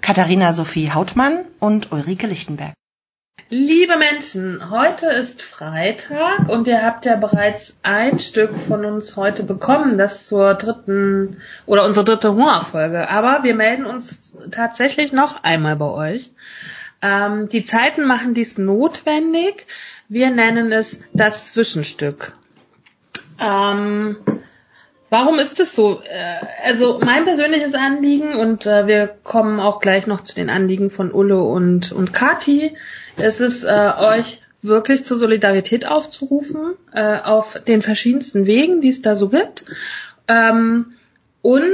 Katharina Sophie Hautmann und Ulrike Lichtenberg. Liebe Menschen, heute ist Freitag und ihr habt ja bereits ein Stück von uns heute bekommen, das zur dritten oder unsere dritte Hungerfolge. Aber wir melden uns tatsächlich noch einmal bei euch. Ähm, die Zeiten machen dies notwendig. Wir nennen es das Zwischenstück. Ähm, Warum ist es so? Äh, also mein persönliches Anliegen und äh, wir kommen auch gleich noch zu den Anliegen von Ulle und und Kati. Es ist äh, euch wirklich zur Solidarität aufzurufen äh, auf den verschiedensten Wegen, die es da so gibt. Ähm, und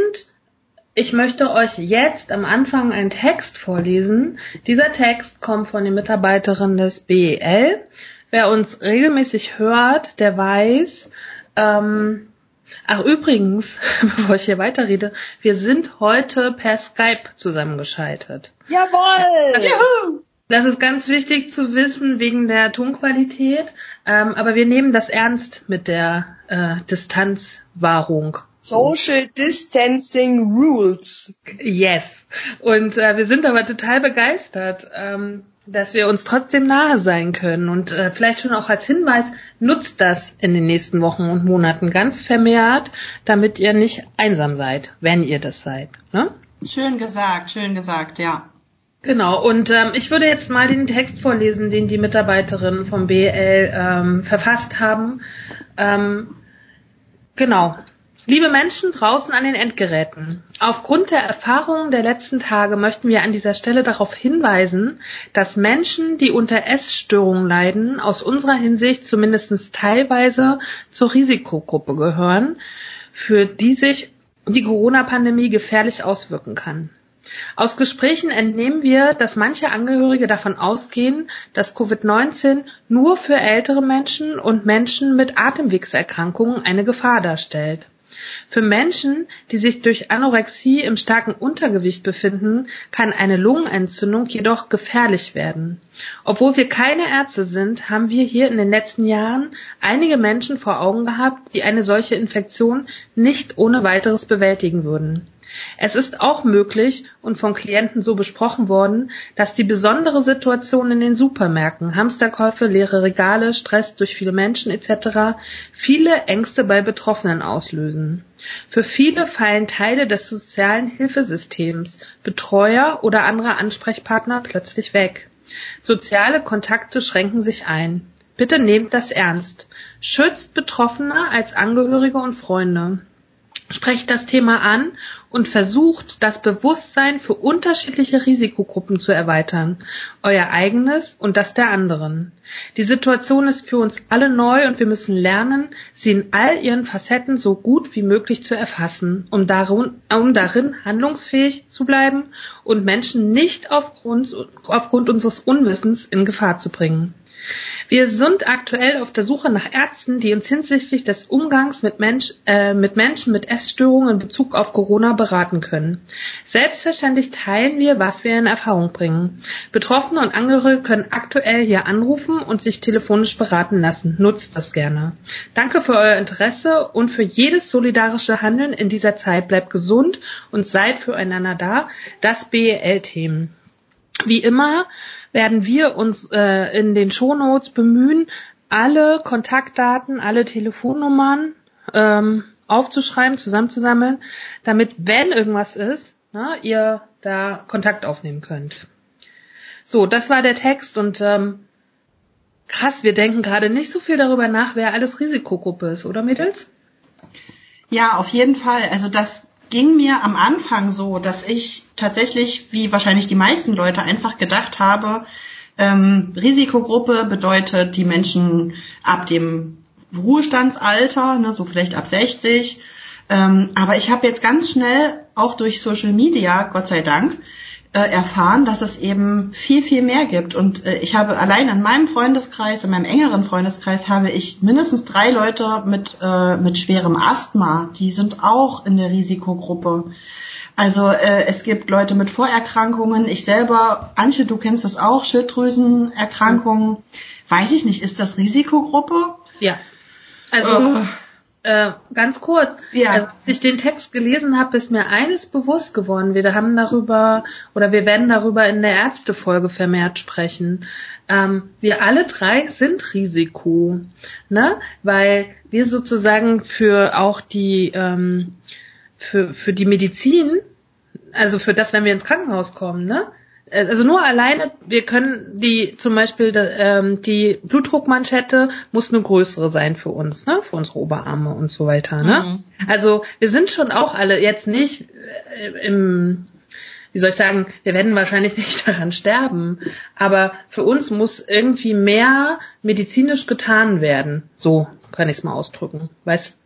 ich möchte euch jetzt am Anfang einen Text vorlesen. Dieser Text kommt von den Mitarbeiterinnen des BEL. Wer uns regelmäßig hört, der weiß, ähm, Ach übrigens, bevor ich hier weiterrede, wir sind heute per Skype zusammengeschaltet. Jawohl! Juhu! Das ist ganz wichtig zu wissen wegen der Tonqualität, ähm, aber wir nehmen das ernst mit der äh, Distanzwahrung. Social Distancing Rules. Yes. Und äh, wir sind aber total begeistert. Ähm, dass wir uns trotzdem nahe sein können. Und äh, vielleicht schon auch als Hinweis, nutzt das in den nächsten Wochen und Monaten ganz vermehrt, damit ihr nicht einsam seid, wenn ihr das seid. Ne? Schön gesagt, schön gesagt, ja. Genau, und ähm, ich würde jetzt mal den Text vorlesen, den die Mitarbeiterinnen vom BL ähm, verfasst haben. Ähm, genau. Liebe Menschen draußen an den Endgeräten, aufgrund der Erfahrungen der letzten Tage möchten wir an dieser Stelle darauf hinweisen, dass Menschen, die unter Essstörungen leiden, aus unserer Hinsicht zumindest teilweise zur Risikogruppe gehören, für die sich die Corona-Pandemie gefährlich auswirken kann. Aus Gesprächen entnehmen wir, dass manche Angehörige davon ausgehen, dass Covid-19 nur für ältere Menschen und Menschen mit Atemwegserkrankungen eine Gefahr darstellt. Für Menschen, die sich durch Anorexie im starken Untergewicht befinden, kann eine Lungenentzündung jedoch gefährlich werden. Obwohl wir keine Ärzte sind, haben wir hier in den letzten Jahren einige Menschen vor Augen gehabt, die eine solche Infektion nicht ohne weiteres bewältigen würden. Es ist auch möglich und von Klienten so besprochen worden, dass die besondere Situation in den Supermärkten, Hamsterkäufe, leere Regale, Stress durch viele Menschen etc. viele Ängste bei Betroffenen auslösen. Für viele fallen Teile des sozialen Hilfesystems, Betreuer oder andere Ansprechpartner plötzlich weg. Soziale Kontakte schränken sich ein. Bitte nehmt das ernst. Schützt Betroffene als Angehörige und Freunde. Sprecht das Thema an und versucht, das Bewusstsein für unterschiedliche Risikogruppen zu erweitern, euer eigenes und das der anderen. Die Situation ist für uns alle neu und wir müssen lernen, sie in all ihren Facetten so gut wie möglich zu erfassen, um darin, um darin handlungsfähig zu bleiben und Menschen nicht aufgrund, aufgrund unseres Unwissens in Gefahr zu bringen. Wir sind aktuell auf der Suche nach Ärzten, die uns hinsichtlich des Umgangs mit, Mensch, äh, mit Menschen mit Essstörungen in Bezug auf Corona beraten können. Selbstverständlich teilen wir, was wir in Erfahrung bringen. Betroffene und Angehörige können aktuell hier anrufen und sich telefonisch beraten lassen. Nutzt das gerne. Danke für euer Interesse und für jedes solidarische Handeln in dieser Zeit. Bleibt gesund und seid füreinander da. Das BEL-Themen. Wie immer werden wir uns äh, in den Shownotes bemühen, alle Kontaktdaten, alle Telefonnummern ähm, aufzuschreiben, zusammenzusammeln, damit, wenn irgendwas ist, na, ihr da Kontakt aufnehmen könnt. So, das war der Text und ähm, krass, wir denken gerade nicht so viel darüber nach, wer alles Risikogruppe ist, oder Mädels? Ja, auf jeden Fall. Also das ging mir am Anfang so, dass ich tatsächlich, wie wahrscheinlich die meisten Leute, einfach gedacht habe, ähm, Risikogruppe bedeutet die Menschen ab dem Ruhestandsalter, ne, so vielleicht ab 60. Ähm, aber ich habe jetzt ganz schnell, auch durch Social Media, Gott sei Dank, erfahren, dass es eben viel, viel mehr gibt. Und äh, ich habe allein in meinem Freundeskreis, in meinem engeren Freundeskreis, habe ich mindestens drei Leute mit, äh, mit schwerem Asthma. Die sind auch in der Risikogruppe. Also äh, es gibt Leute mit Vorerkrankungen. Ich selber, Antje, du kennst das auch, Schilddrüsenerkrankungen. Weiß ich nicht, ist das Risikogruppe? Ja. Also Oh. Äh, ganz kurz, Ja. als ich den Text gelesen habe, ist mir eines bewusst geworden. Wir haben darüber oder wir werden darüber in der Ärztefolge vermehrt sprechen. Ähm, wir alle drei sind Risiko, ne? Weil wir sozusagen für auch die ähm, für für die Medizin, also für das, wenn wir ins Krankenhaus kommen, ne? Also nur alleine, wir können die zum Beispiel ähm, die Blutdruckmanschette muss eine größere sein für uns, ne, für unsere Oberarme und so weiter, ne. Also wir sind schon auch alle jetzt nicht äh, im wie soll ich sagen, wir werden wahrscheinlich nicht daran sterben, aber für uns muss irgendwie mehr medizinisch getan werden. So kann ich es mal ausdrücken. Weißt,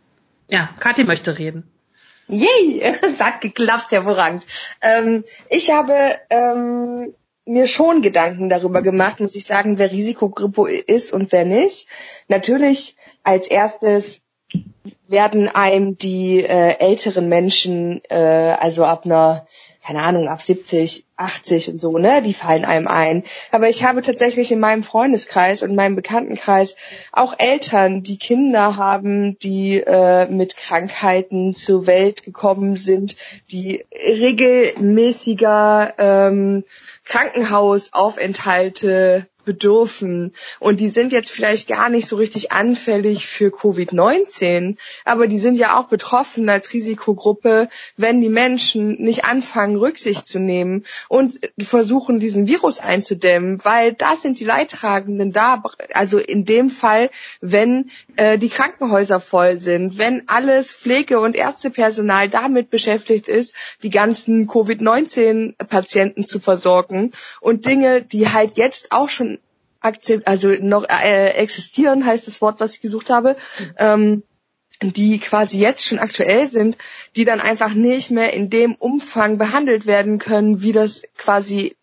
ja, Kathi möchte reden. Yay, es hat geklappt, hervorragend. Ähm, ich habe ähm, mir schon Gedanken darüber gemacht, muss ich sagen, wer Risikogruppe ist und wer nicht. Natürlich als erstes werden einem die äh, älteren Menschen, äh, also ab einer, keine Ahnung, ab 70, 80 und so, ne, die fallen einem ein. Aber ich habe tatsächlich in meinem Freundeskreis und meinem Bekanntenkreis auch Eltern, die Kinder haben, die äh, mit Krankheiten zur Welt gekommen sind, die regelmäßiger ähm, Krankenhausaufenthalte bedürfen. Und die sind jetzt vielleicht gar nicht so richtig anfällig für Covid-19, aber die sind ja auch betroffen als Risikogruppe, wenn die Menschen nicht anfangen, Rücksicht zu nehmen und versuchen, diesen Virus einzudämmen, weil das sind die Leidtragenden da, also in dem Fall, wenn äh, die Krankenhäuser voll sind, wenn alles Pflege- und Ärztepersonal damit beschäftigt ist, die ganzen Covid-19-Patienten zu versorgen und Dinge, die halt jetzt auch schon akzept, also noch äh, existieren, heißt das Wort, was ich gesucht habe, ähm, die quasi jetzt schon aktuell sind, die dann einfach nicht mehr in dem Umfang behandelt werden können, wie das quasi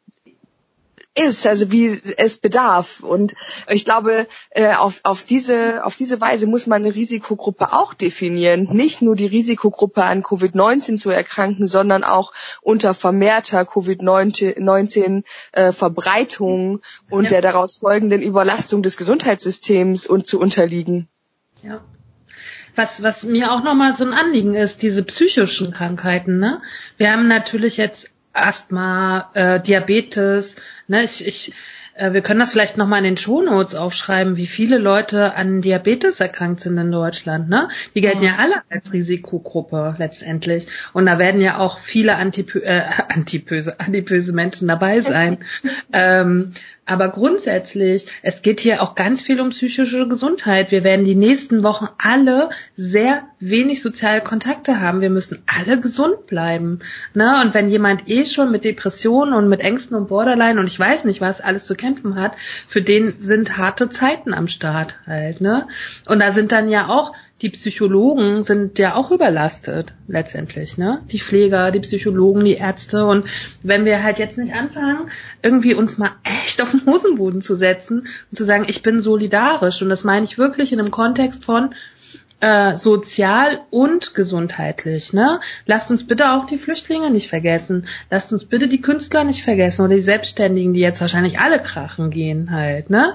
ist, also wie es bedarf. Und ich glaube, äh, auf, auf, diese, auf diese Weise muss man eine Risikogruppe auch definieren. Nicht nur die Risikogruppe an Covid-19 zu erkranken, sondern auch unter vermehrter Covid-19-Verbreitung und Ja. der daraus folgenden Überlastung des Gesundheitssystems und zu unterliegen. Ja. Was, was mir auch nochmal so ein Anliegen ist, diese psychischen Krankheiten, ne? Wir haben natürlich jetzt Asthma, äh, Diabetes, ne? Ich, ich, äh, wir können das vielleicht nochmal in den Shownotes aufschreiben, wie viele Leute an Diabetes erkrankt sind in Deutschland, ne? Die gelten ja alle als Risikogruppe letztendlich. Und da werden ja auch viele Antipö äh, antipöse, adipöse Menschen dabei sein. ähm, aber grundsätzlich, es geht hier auch ganz viel um psychische Gesundheit. Wir werden die nächsten Wochen alle sehr wenig soziale Kontakte haben. Wir müssen alle gesund bleiben. Ne? Und wenn jemand eh schon mit Depressionen und mit Ängsten und Borderline und ich weiß nicht, was alles zu kämpfen hat, für den sind harte Zeiten am Start halt. Ne? Und da sind dann ja auch die Psychologen sind ja auch überlastet letztendlich, ne? Die Pfleger, die Psychologen, die Ärzte und wenn wir halt jetzt nicht anfangen, irgendwie uns mal echt auf den Hosenboden zu setzen und zu sagen, ich bin solidarisch und das meine ich wirklich in einem Kontext von äh, sozial und gesundheitlich, ne? Lasst uns bitte auch die Flüchtlinge nicht vergessen. Lasst uns bitte die Künstler nicht vergessen oder die Selbstständigen, die jetzt wahrscheinlich alle krachen gehen halt, ne?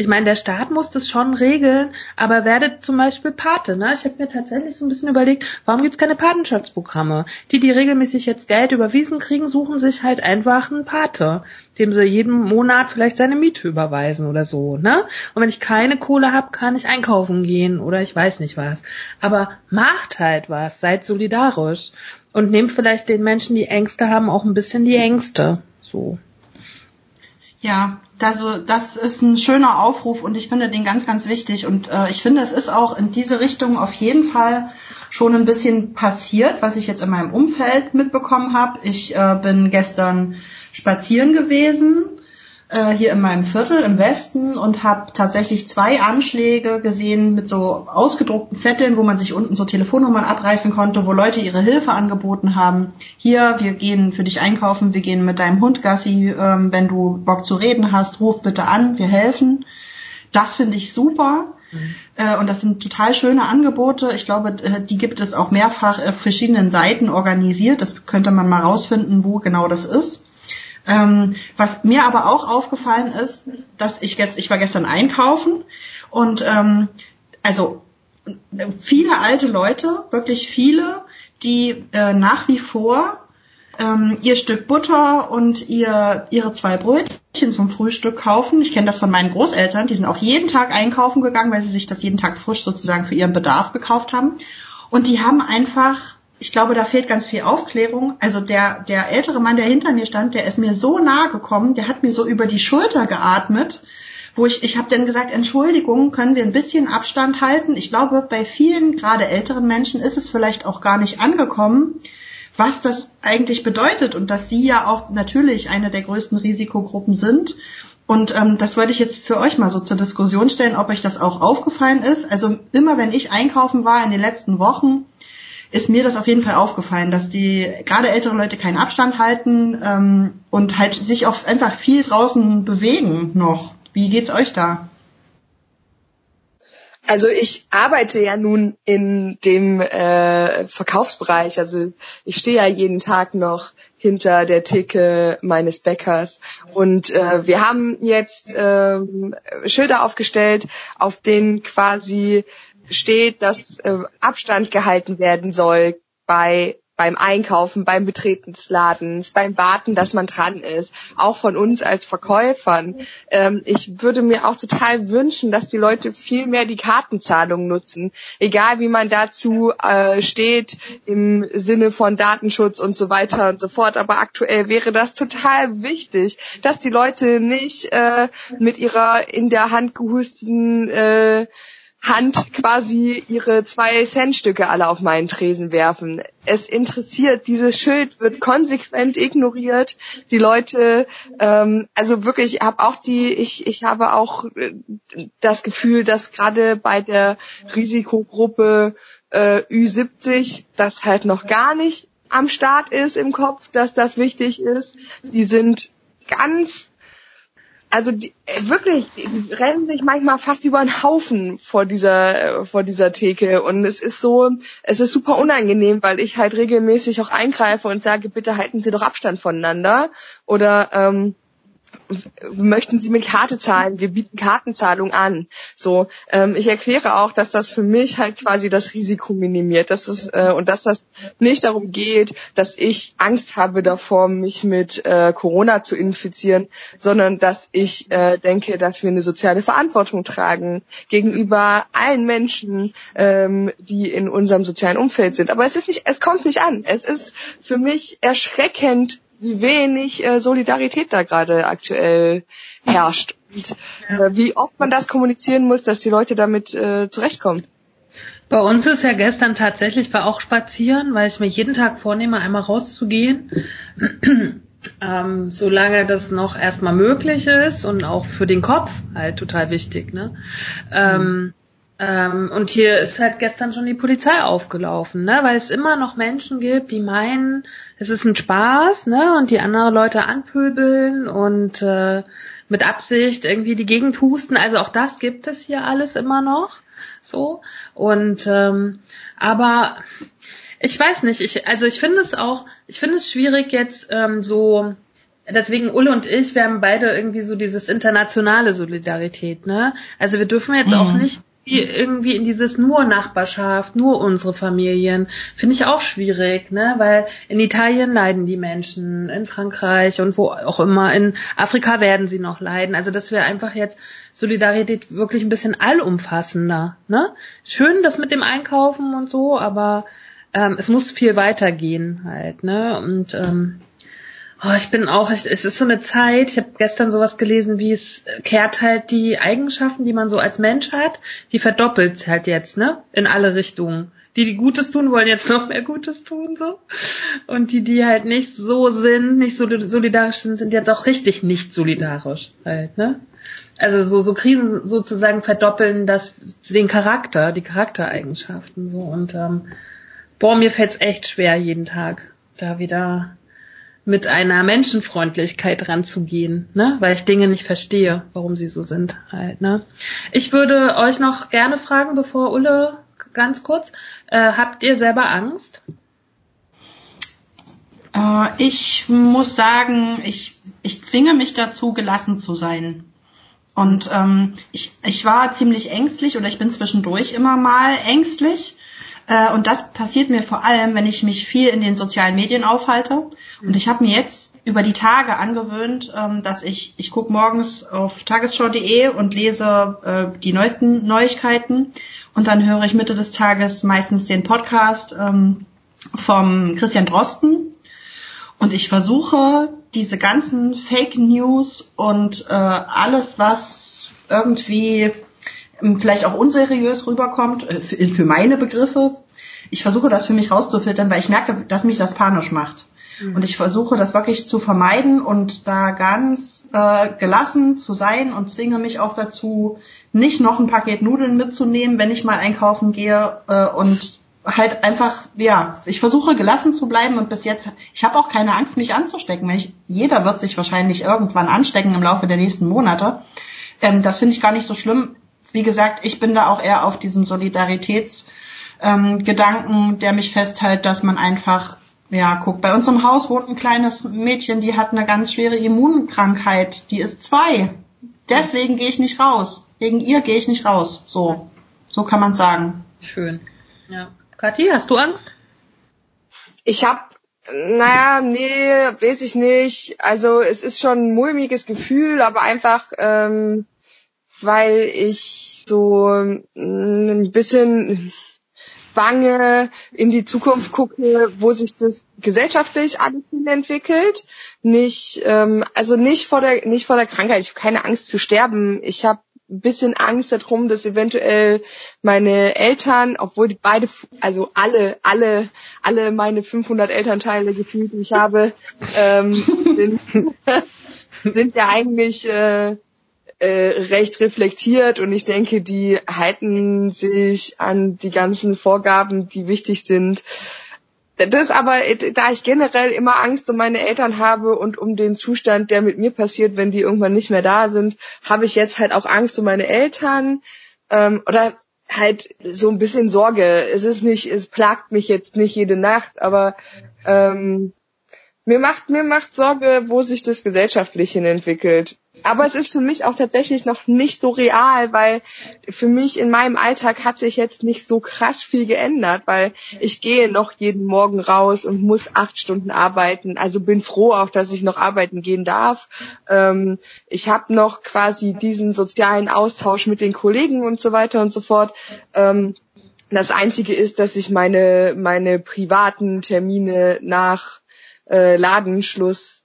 Ich meine, der Staat muss das schon regeln, aber werdet zum Beispiel Pate. Ne? Ich habe mir tatsächlich so ein bisschen überlegt, warum gibt's keine Patenschaftsprogramme? Die, die regelmäßig jetzt Geld überwiesen kriegen, suchen sich halt einfach einen Pate, dem sie jeden Monat vielleicht seine Miete überweisen oder so. Ne? Und wenn ich keine Kohle habe, kann ich einkaufen gehen oder ich weiß nicht was. Aber macht halt was, seid solidarisch und nehmt vielleicht den Menschen, die Ängste haben, auch ein bisschen die Ängste. So. Ja, also das ist ein schöner Aufruf und ich finde den ganz, ganz wichtig. Und äh, ich finde, es ist auch in diese Richtung auf jeden Fall schon ein bisschen passiert, was ich jetzt in meinem Umfeld mitbekommen habe. Ich äh, bin gestern spazieren gewesen äh, hier in meinem Viertel im Westen und habe tatsächlich zwei Anschläge gesehen mit so ausgedruckten Zetteln, wo man sich unten so Telefonnummern abreißen konnte, wo Leute ihre Hilfe angeboten haben. Hier, wir gehen für dich einkaufen, wir gehen mit deinem Hund Gassi, ähm, wenn du Bock zu reden hast, ruf bitte an, wir helfen. Das finde ich super. Mhm. Äh, und das sind total schöne Angebote. Ich glaube, äh, die gibt es auch mehrfach auf verschiedenen Seiten organisiert. Das könnte man mal rausfinden, wo genau das ist. Ähm, was mir aber auch aufgefallen ist, dass ich jetzt, ich war gestern einkaufen und ähm, also viele alte Leute, wirklich viele, die äh, nach wie vor ähm, ihr Stück Butter und ihr, ihre zwei Brötchen zum Frühstück kaufen. Ich kenne das von meinen Großeltern, die sind auch jeden Tag einkaufen gegangen, weil sie sich das jeden Tag frisch sozusagen für ihren Bedarf gekauft haben. Und die haben einfach ich glaube, da fehlt ganz viel Aufklärung. Also der, der ältere Mann, der hinter mir stand, der ist mir so nahe gekommen, der hat mir so über die Schulter geatmet, wo ich, ich habe dann gesagt, Entschuldigung, können wir ein bisschen Abstand halten? Ich glaube, bei vielen, gerade älteren Menschen, ist es vielleicht auch gar nicht angekommen, was das eigentlich bedeutet und dass sie ja auch natürlich eine der größten Risikogruppen sind. Und ähm, das wollte ich jetzt für euch mal so zur Diskussion stellen, ob euch das auch aufgefallen ist. Also immer wenn ich einkaufen war in den letzten Wochen, ist mir das auf jeden Fall aufgefallen, dass die gerade ältere Leute keinen Abstand halten ähm, und halt sich auch einfach viel draußen bewegen noch. Wie geht's euch da? Also ich arbeite ja nun in dem äh, Verkaufsbereich. Also ich stehe ja jeden Tag noch hinter der Theke meines Bäckers. Und äh, wir haben jetzt äh, Schilder aufgestellt, auf denen quasi steht, dass äh, Abstand gehalten werden soll bei beim Einkaufen, beim Betreten des Ladens, beim Warten, dass man dran ist, auch von uns als Verkäufern. Ähm, ich würde mir auch total wünschen, dass die Leute viel mehr die Kartenzahlung nutzen, egal wie man dazu äh, steht im Sinne von Datenschutz und so weiter und so fort. Aber aktuell wäre das total wichtig, dass die Leute nicht äh, mit ihrer in der Hand gehusteten äh, Hand quasi ihre zwei Centstücke alle auf meinen Tresen werfen. Es interessiert, dieses Schild wird konsequent ignoriert. Die Leute, ähm, also wirklich, ich habe auch die, ich, ich habe auch äh, das Gefühl, dass gerade bei der Risikogruppe äh, Ü70 das halt noch gar nicht am Start ist im Kopf, dass das wichtig ist. Die sind ganz also die, äh, wirklich, die rennen sich manchmal fast über einen Haufen vor dieser, äh, vor dieser Theke. Und es ist so, es ist super unangenehm, weil ich halt regelmäßig auch eingreife und sage, bitte halten Sie doch Abstand voneinander. Oder ähm, möchten Sie mit Karte zahlen? Wir bieten Kartenzahlung an. So, ähm, ich erkläre auch, dass das für mich halt quasi das Risiko minimiert, dass es äh, und dass das nicht darum geht, dass ich Angst habe davor, mich mit äh, Corona zu infizieren, sondern dass ich äh, denke, dass wir eine soziale Verantwortung tragen gegenüber allen Menschen, ähm, die in unserem sozialen Umfeld sind. Aber es ist nicht, es kommt nicht an. Es ist für mich erschreckend wie wenig äh, Solidarität da gerade aktuell herrscht und äh, wie oft man das kommunizieren muss, dass die Leute damit äh, zurechtkommen. Bei uns ist ja gestern tatsächlich bei auch spazieren, weil ich mir jeden Tag vornehme, einmal rauszugehen. ähm, solange das noch erstmal möglich ist und auch für den Kopf halt total wichtig, ne? Ähm, ähm, und hier ist halt gestern schon die Polizei aufgelaufen, ne? weil es immer noch Menschen gibt, die meinen, es ist ein Spaß, ne? Und die andere Leute anpöbeln und äh, mit Absicht irgendwie die Gegend husten. Also auch das gibt es hier alles immer noch. So. Und ähm, aber ich weiß nicht, ich, also ich finde es auch, ich finde es schwierig jetzt ähm, so deswegen Ulle und ich, wir haben beide irgendwie so dieses internationale Solidarität, ne? Also wir dürfen jetzt mhm. auch nicht irgendwie in dieses nur Nachbarschaft, nur unsere Familien, finde ich auch schwierig, ne? Weil in Italien leiden die Menschen, in Frankreich und wo auch immer, in Afrika werden sie noch leiden. Also dass wir einfach jetzt Solidarität wirklich ein bisschen allumfassender, ne? Schön das mit dem Einkaufen und so, aber ähm, es muss viel weitergehen halt, ne? Und ähm, Oh, ich bin auch, es ist so eine Zeit, ich habe gestern sowas gelesen, wie es kehrt halt die Eigenschaften, die man so als Mensch hat, die verdoppelt halt jetzt, ne? In alle Richtungen. Die, die Gutes tun, wollen jetzt noch mehr Gutes tun, so. Und die, die halt nicht so sind, nicht so solidarisch sind, sind jetzt auch richtig nicht solidarisch halt, ne? Also so, so Krisen sozusagen verdoppeln das, den Charakter, die Charaktereigenschaften, so. Und, ähm, boah, mir fällt's echt schwer, jeden Tag da wieder mit einer Menschenfreundlichkeit ranzugehen, ne? weil ich Dinge nicht verstehe, warum sie so sind halt. Ne? Ich würde euch noch gerne fragen, bevor Ulle ganz kurz, äh, habt ihr selber Angst? Äh, ich muss sagen, ich, ich zwinge mich dazu, gelassen zu sein. Und ähm, ich, ich war ziemlich ängstlich oder ich bin zwischendurch immer mal ängstlich. Äh, und das passiert mir vor allem, wenn ich mich viel in den sozialen Medien aufhalte. Und ich habe mir jetzt über die Tage angewöhnt, ähm, dass ich, ich gucke morgens auf tagesschau.de und lese äh, die neuesten Neuigkeiten. Und dann höre ich Mitte des Tages meistens den Podcast ähm, vom Christian Drosten. Und ich versuche, diese ganzen Fake News und äh, alles, was irgendwie vielleicht auch unseriös rüberkommt, äh, für, für meine Begriffe. Ich versuche das für mich rauszufiltern, weil ich merke, dass mich das panisch macht. Mhm. Und ich versuche das wirklich zu vermeiden und da ganz äh, gelassen zu sein und zwinge mich auch dazu, nicht noch ein Paket Nudeln mitzunehmen, wenn ich mal einkaufen gehe äh, und halt einfach, ja, ich versuche gelassen zu bleiben und bis jetzt, ich habe auch keine Angst, mich anzustecken. Weil ich, jeder wird sich wahrscheinlich irgendwann anstecken im Laufe der nächsten Monate. Ähm, das finde ich gar nicht so schlimm wie gesagt, ich bin da auch eher auf diesem Solidaritätsgedanken, ähm, der mich festhält, dass man einfach, ja, guckt, bei uns im Haus wohnt ein kleines Mädchen, die hat eine ganz schwere Immunkrankheit, die ist zwei. Deswegen gehe ich nicht raus. Wegen ihr gehe ich nicht raus. So, so kann man sagen. Schön. Ja. Kathi, hast du Angst? Ich habe naja, nee, weiß ich nicht. Also es ist schon ein mulmiges Gefühl, aber einfach ähm, weil ich so mm, ein bisschen bange in die Zukunft gucke, wo sich das gesellschaftlich alles hin entwickelt. Nicht, ähm, also nicht vor der, nicht vor der Krankheit. Ich habe keine Angst zu sterben. Ich habe ein bisschen Angst darum, dass eventuell meine Eltern, obwohl die beide, also alle, alle, alle meine 500 Elternteile gefühlt, die ich habe, ähm, sind, sind ja eigentlich äh, äh, recht reflektiert und ich denke, die halten sich an die ganzen Vorgaben, die wichtig sind. Das aber, da ich generell immer Angst um meine Eltern habe und um den Zustand, der mit mir passiert, wenn die irgendwann nicht mehr da sind, habe ich jetzt halt auch Angst um meine Eltern ähm, oder halt so ein bisschen Sorge. Es ist nicht, es plagt mich jetzt nicht jede Nacht, aber ähm, mir macht mir macht Sorge, wo sich das gesellschaftlich hin entwickelt aber es ist für mich auch tatsächlich noch nicht so real, weil für mich in meinem Alltag hat sich jetzt nicht so krass viel geändert, weil ich gehe noch jeden Morgen raus und muss acht Stunden arbeiten. Also bin froh auch, dass ich noch arbeiten gehen darf. Ähm, ich habe noch quasi diesen sozialen Austausch mit den Kollegen und so weiter und so fort. Ähm, das Einzige ist, dass ich meine, meine privaten Termine nach äh, Ladenschluss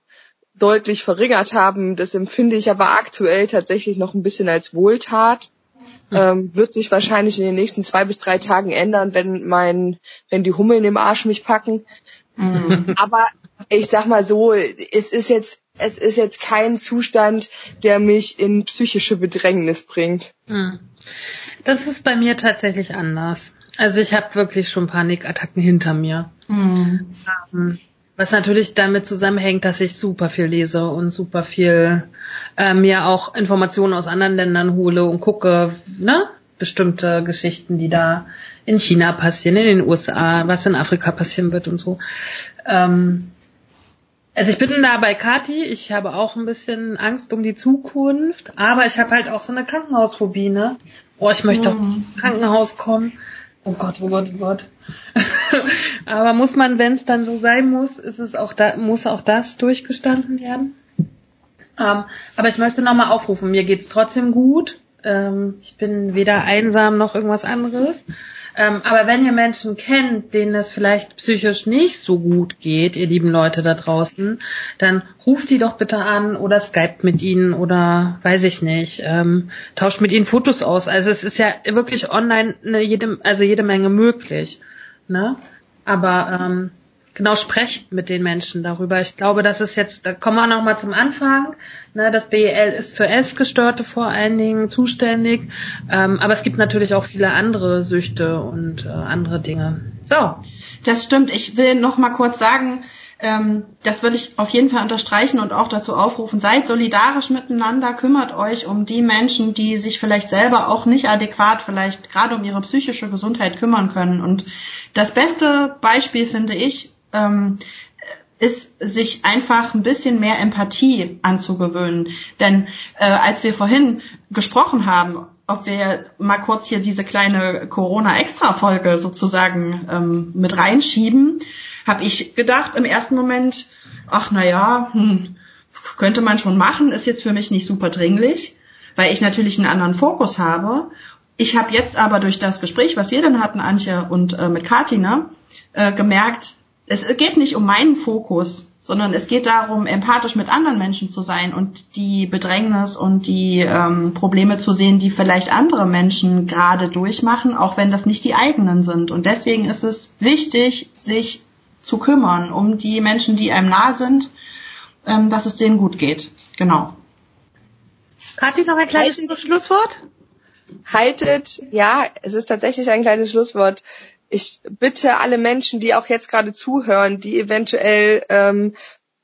deutlich verringert haben. Das empfinde ich aber aktuell tatsächlich noch ein bisschen als Wohltat. Hm. Ähm, wird sich wahrscheinlich in den nächsten zwei bis drei Tagen ändern, wenn mein, wenn die Hummeln im Arsch mich packen. Mhm. Aber ich sag mal so, es ist jetzt, es ist jetzt kein Zustand, der mich in psychische Bedrängnis bringt. Mhm. Das ist bei mir tatsächlich anders. Also ich habe wirklich schon Panikattacken hinter mir. Mhm. Ähm, was natürlich damit zusammenhängt, dass ich super viel lese und super viel äh, mir auch Informationen aus anderen Ländern hole und gucke, ne? Bestimmte Geschichten, die da in China passieren, in den USA, was in Afrika passieren wird und so. Ähm, also ich bin da bei Kati, ich habe auch ein bisschen Angst um die Zukunft, aber ich habe halt auch so eine Krankenhausphobie, ne? Oh, ich möchte mhm. auch ins Krankenhaus kommen. Oh Gott, oh Gott, oh Gott. Aber muss man, wenn es dann so sein muss, ist es auch da, muss auch das durchgestanden werden? Ähm, aber ich möchte nochmal aufrufen, mir geht's trotzdem gut. Ähm, ich bin weder einsam noch irgendwas anderes. Ähm, aber wenn ihr Menschen kennt, denen es vielleicht psychisch nicht so gut geht, ihr lieben Leute da draußen, dann ruft die doch bitte an oder skypt mit ihnen oder weiß ich nicht, ähm, tauscht mit ihnen Fotos aus. Also es ist ja wirklich online eine jede, also jede Menge möglich. Ne? Aber ähm, genau sprecht mit den Menschen darüber. Ich glaube, das ist jetzt, da kommen wir noch mal zum Anfang. Ne, das BEL ist für Essgestörte vor allen Dingen zuständig, ähm, aber es gibt natürlich auch viele andere Süchte und äh, andere Dinge. So. Das stimmt. Ich will noch mal kurz sagen, ähm, das will ich auf jeden Fall unterstreichen und auch dazu aufrufen, seid solidarisch miteinander, kümmert euch um die Menschen, die sich vielleicht selber auch nicht adäquat vielleicht gerade um ihre psychische Gesundheit kümmern können. Und das beste Beispiel finde ich, ähm, ist, sich einfach ein bisschen mehr Empathie anzugewöhnen. Denn äh, als wir vorhin gesprochen haben, ob wir mal kurz hier diese kleine Corona-Extra-Folge sozusagen ähm, mit reinschieben, habe ich gedacht im ersten Moment, ach na ja, hm, könnte man schon machen, ist jetzt für mich nicht super dringlich, weil ich natürlich einen anderen Fokus habe. Ich habe jetzt aber durch das Gespräch, was wir dann hatten, Antje und äh, mit Katina, äh, gemerkt, es geht nicht um meinen Fokus, sondern es geht darum, empathisch mit anderen Menschen zu sein und die Bedrängnis und die ähm, Probleme zu sehen, die vielleicht andere Menschen gerade durchmachen, auch wenn das nicht die eigenen sind. Und deswegen ist es wichtig, sich zu kümmern um die Menschen, die einem nah sind, ähm, dass es denen gut geht. Genau. Kathi, noch ein kleines haltet, Schlusswort? Haltet, ja, es ist tatsächlich ein kleines Schlusswort ich bitte alle Menschen, die auch jetzt gerade zuhören, die eventuell ähm,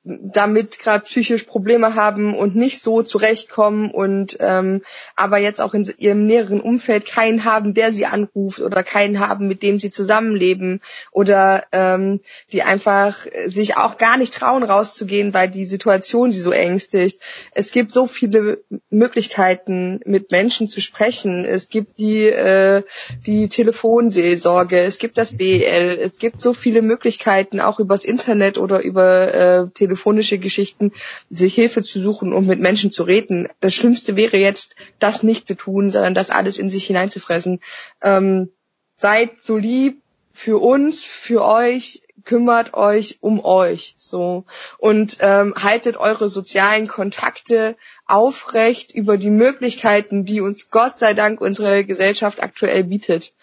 damit gerade psychisch Probleme haben und nicht so zurechtkommen und ähm, aber jetzt auch in ihrem näheren Umfeld keinen haben, der sie anruft oder keinen haben, mit dem sie zusammenleben oder ähm, die einfach sich auch gar nicht trauen rauszugehen, weil die Situation sie so ängstigt. Es gibt so viele Möglichkeiten, mit Menschen zu sprechen. Es gibt die äh, die Telefonseelsorge, es gibt das BL, es gibt so viele Möglichkeiten auch übers Internet oder über äh, telefonische Geschichten, sich Hilfe zu suchen und mit Menschen zu reden. Das Schlimmste wäre jetzt, das nicht zu tun, sondern das alles in sich hineinzufressen. Ähm, seid so lieb für uns, für euch, kümmert euch um euch so und ähm, haltet eure sozialen Kontakte aufrecht über die Möglichkeiten, die uns Gott sei Dank unsere Gesellschaft aktuell bietet.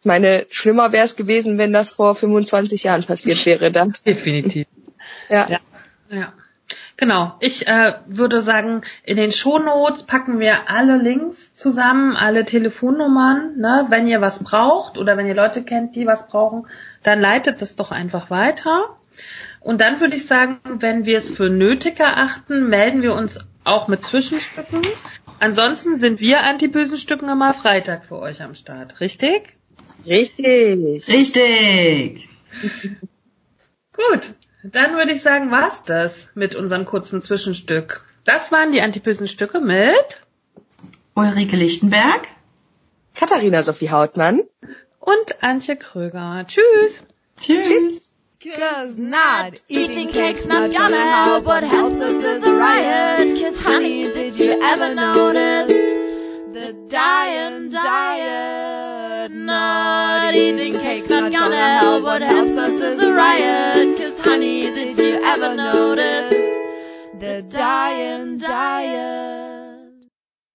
Ich meine, schlimmer wäre es gewesen, wenn das vor 25 Jahren passiert wäre. Dann. Definitiv. ja. ja. Ja. Genau. Ich äh, würde sagen, in den Shownotes packen wir alle Links zusammen, alle Telefonnummern. Ne? Wenn ihr was braucht oder wenn ihr Leute kennt, die was brauchen, dann leitet das doch einfach weiter. Und dann würde ich sagen, wenn wir es für nötig erachten, melden wir uns auch mit Zwischenstücken. Ansonsten sind wir antibösen Stücken immer Freitag für euch am Start. Richtig? Richtig. Richtig. Gut. Dann würde ich sagen, war's das mit unserem kurzen Zwischenstück. Das waren die antibösen Stücke mit Ulrike Lichtenberg, Katharina Sophie Hautmann und Antje Kröger. Tschüss. Tschüss. Tschüss. Cause not eating cake's not gonna help. What helps us is a riot. Cause honey, did you ever notice the dying diet? Not eating cake's not gonna help. What helps us is a riot. Cause honey, did you ever notice the dying diet?